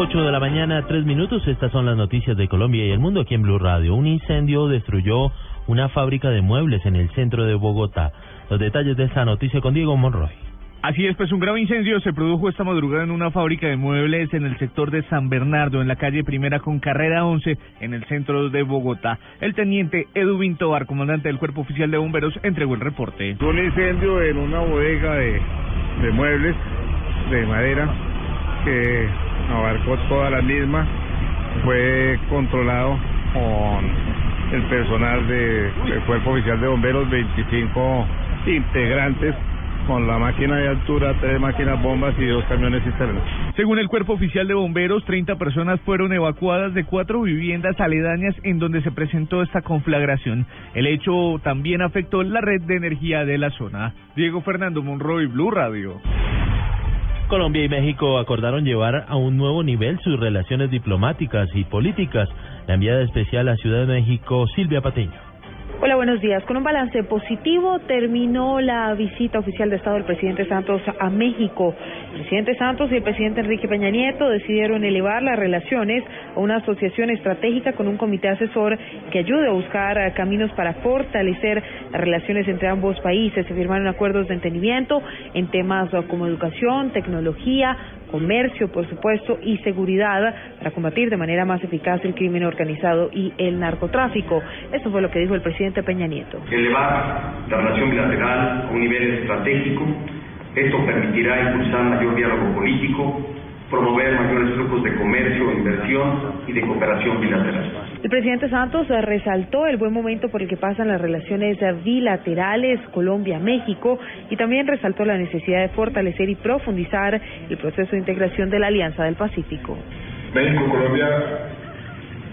8 de la mañana, 3 minutos. Estas son las noticias de Colombia y el mundo aquí en Blue Radio. Un incendio destruyó una fábrica de muebles en el centro de Bogotá. Los detalles de esta noticia con Diego Monroy. Así es, pues un grave incendio se produjo esta madrugada en una fábrica de muebles en el sector de San Bernardo, en la calle Primera con Carrera 11, en el centro de Bogotá. El teniente Edu Vintobar, comandante del Cuerpo Oficial de Bomberos, entregó el reporte. Un incendio en una bodega de, de muebles de madera que abarcó toda la misma, fue controlado con el personal de- del Cuerpo Oficial de Bomberos, 25 integrantes con la máquina de altura, tres máquinas bombas y dos camiones cisternas. Según el Cuerpo Oficial de Bomberos, 30 personas fueron evacuadas de cuatro viviendas aledañas en donde se presentó esta conflagración. El hecho también afectó la red de energía de la zona. Diego Fernando Monroy, Blue Radio. Colombia y México acordaron llevar a un nuevo nivel sus relaciones diplomáticas y políticas. La enviada especial a Ciudad de México, Silvia Patiño. Hola, buenos días. Con un balance positivo terminó la visita oficial de Estado del presidente Santos a México. El presidente Santos y el presidente Enrique Peña Nieto decidieron elevar las relaciones a una asociación estratégica con un comité asesor que ayude a buscar eh, caminos para fortalecer las relaciones entre ambos países. Se firmaron acuerdos de entendimiento en temas eh, como educación, tecnología, comercio, por supuesto, y seguridad para combatir de manera más eficaz el crimen organizado y el narcotráfico. Eso fue lo que dijo el presidente Peña Nieto. elevar la relación bilateral a un nivel estratégico. Esto permitirá impulsar mayor diálogo político, promover mayores flujos de comercio, inversión y de cooperación bilateral. El presidente Santos eh, resaltó el buen momento por el que pasan las relaciones eh, bilaterales Colombia-México y también resaltó la necesidad de fortalecer y profundizar el proceso de integración de la Alianza del Pacífico. México, Colombia,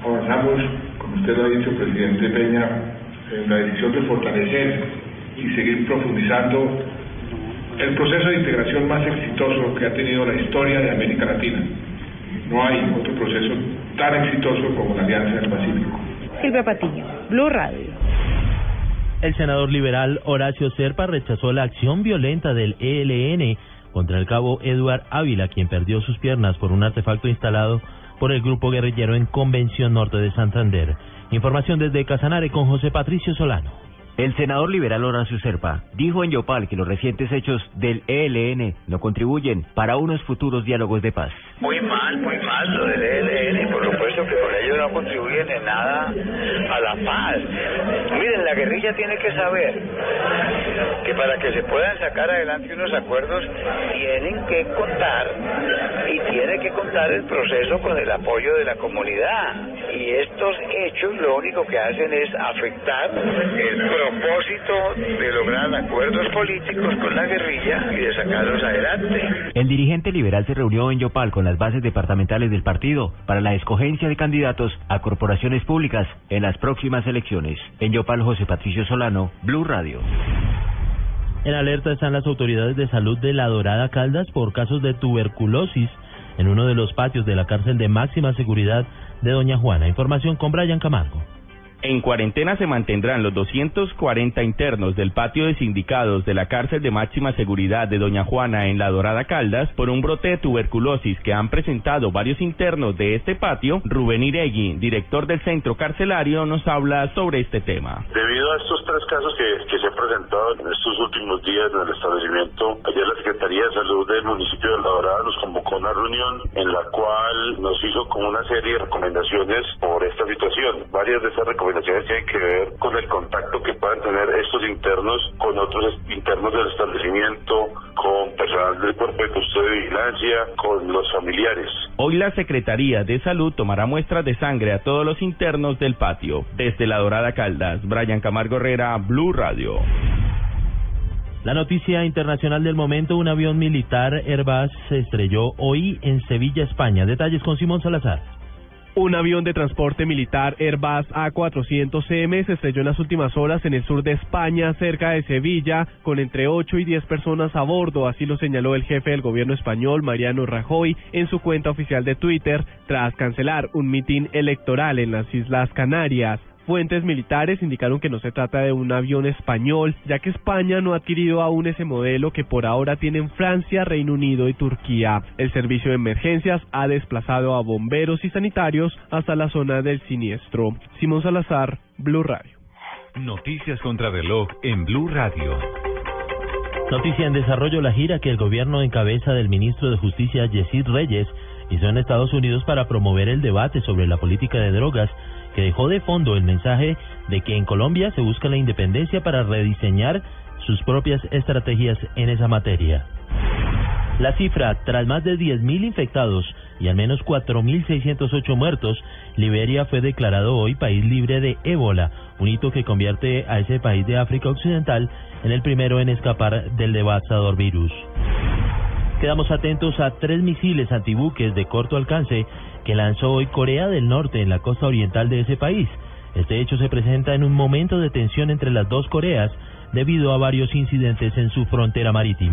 avanzamos, como usted lo ha dicho, presidente Peña, en la decisión de fortalecer y seguir profundizando el proceso de integración más exitoso que ha tenido la historia de América Latina. No hay otro proceso tan exitoso como la Alianza del Pacífico. Silvia Patiño, Blue Radio. El senador liberal Horacio Serpa rechazó la acción violenta del ELN contra el cabo Eduard Ávila, quien perdió sus piernas por un artefacto instalado por el grupo guerrillero en Convención Norte de Santander. Información desde Casanare con José Patricio Solano. El senador liberal Horacio Serpa dijo en Yopal que los recientes hechos del ELN no contribuyen para unos futuros diálogos de paz. Muy mal, muy mal lo del ELN, por que con ello no contribuyen en nada a la paz. Miren, la guerrilla tiene que saber que para que se puedan sacar adelante unos acuerdos tienen que contar y tiene que contar el proceso con el apoyo de la comunidad. Y estos hechos lo único que hacen es afectar el propósito de lograr acuerdos políticos con la guerrilla y de sacarlos adelante. El dirigente liberal se reunió en Yopal con las bases departamentales del partido para la escogencia de candidatos a corporaciones públicas en las próximas elecciones. En Yopal, José Patricio Solano, Blue Radio. En alerta están las autoridades de salud de La Dorada Caldas por casos de tuberculosis en uno de los patios de la cárcel de máxima seguridad de Doña Juana. Información con Brian Camargo. En cuarentena se mantendrán los 240 internos del patio de sindicados de la cárcel de máxima seguridad de Doña Juana en La Dorada Caldas por un brote de tuberculosis que han presentado varios internos de este patio. Rubén Iregui, director del centro carcelario, nos habla sobre este tema. Debido a estos tres casos que, se han presentado en estos últimos días en el establecimiento, ayer la Secretaría de Salud del municipio de La Dorada nos convocó a una reunión en la cual nos hizo como una serie de recomendaciones por esta situación. Varias de estas recomendaciones tienen que ver con el contacto que puedan tener estos internos con otros internos del establecimiento, con personal del cuerpo de custodia y vigilancia, con los familiares. Hoy la Secretaría de Salud tomará muestras de sangre a todos los internos del patio. Desde La Dorada Caldas, Brian Camargo Herrera, Blue Radio. La noticia internacional del momento, un avión militar Airbus se estrelló hoy en Sevilla, España. Detalles con Simón Salazar. Un avión de transporte militar Airbus A400CM se estrelló en las últimas horas en el sur de España, cerca de Sevilla, con entre 8 y 10 personas a bordo, así lo señaló el jefe del gobierno español, Mariano Rajoy, en su cuenta oficial de Twitter, tras cancelar un mitin electoral en las Islas Canarias. Fuentes militares indicaron que no se trata de un avión español, ya que España no ha adquirido aún ese modelo que por ahora tienen Francia, Reino Unido y Turquía. El servicio de emergencias ha desplazado a bomberos y sanitarios hasta la zona del siniestro. Simón Salazar, Blue Radio. Noticias contra reloj en Blue Radio. Noticia en desarrollo la gira que el gobierno en cabeza del ministro de Justicia Yesid Reyes hizo en Estados Unidos para promover el debate sobre la política de drogas que dejó de fondo el mensaje de que en Colombia se busca la independencia para rediseñar sus propias estrategias en esa materia. La cifra, tras más de 10.000 infectados y al menos 4.608 muertos, Liberia fue declarado hoy país libre de ébola, un hito que convierte a ese país de África Occidental en el primero en escapar del devastador virus. Quedamos atentos a tres misiles antibuques de corto alcance que lanzó hoy Corea del Norte en la costa oriental de ese país. Este hecho se presenta en un momento de tensión entre las dos Coreas debido a varios incidentes en su frontera marítima.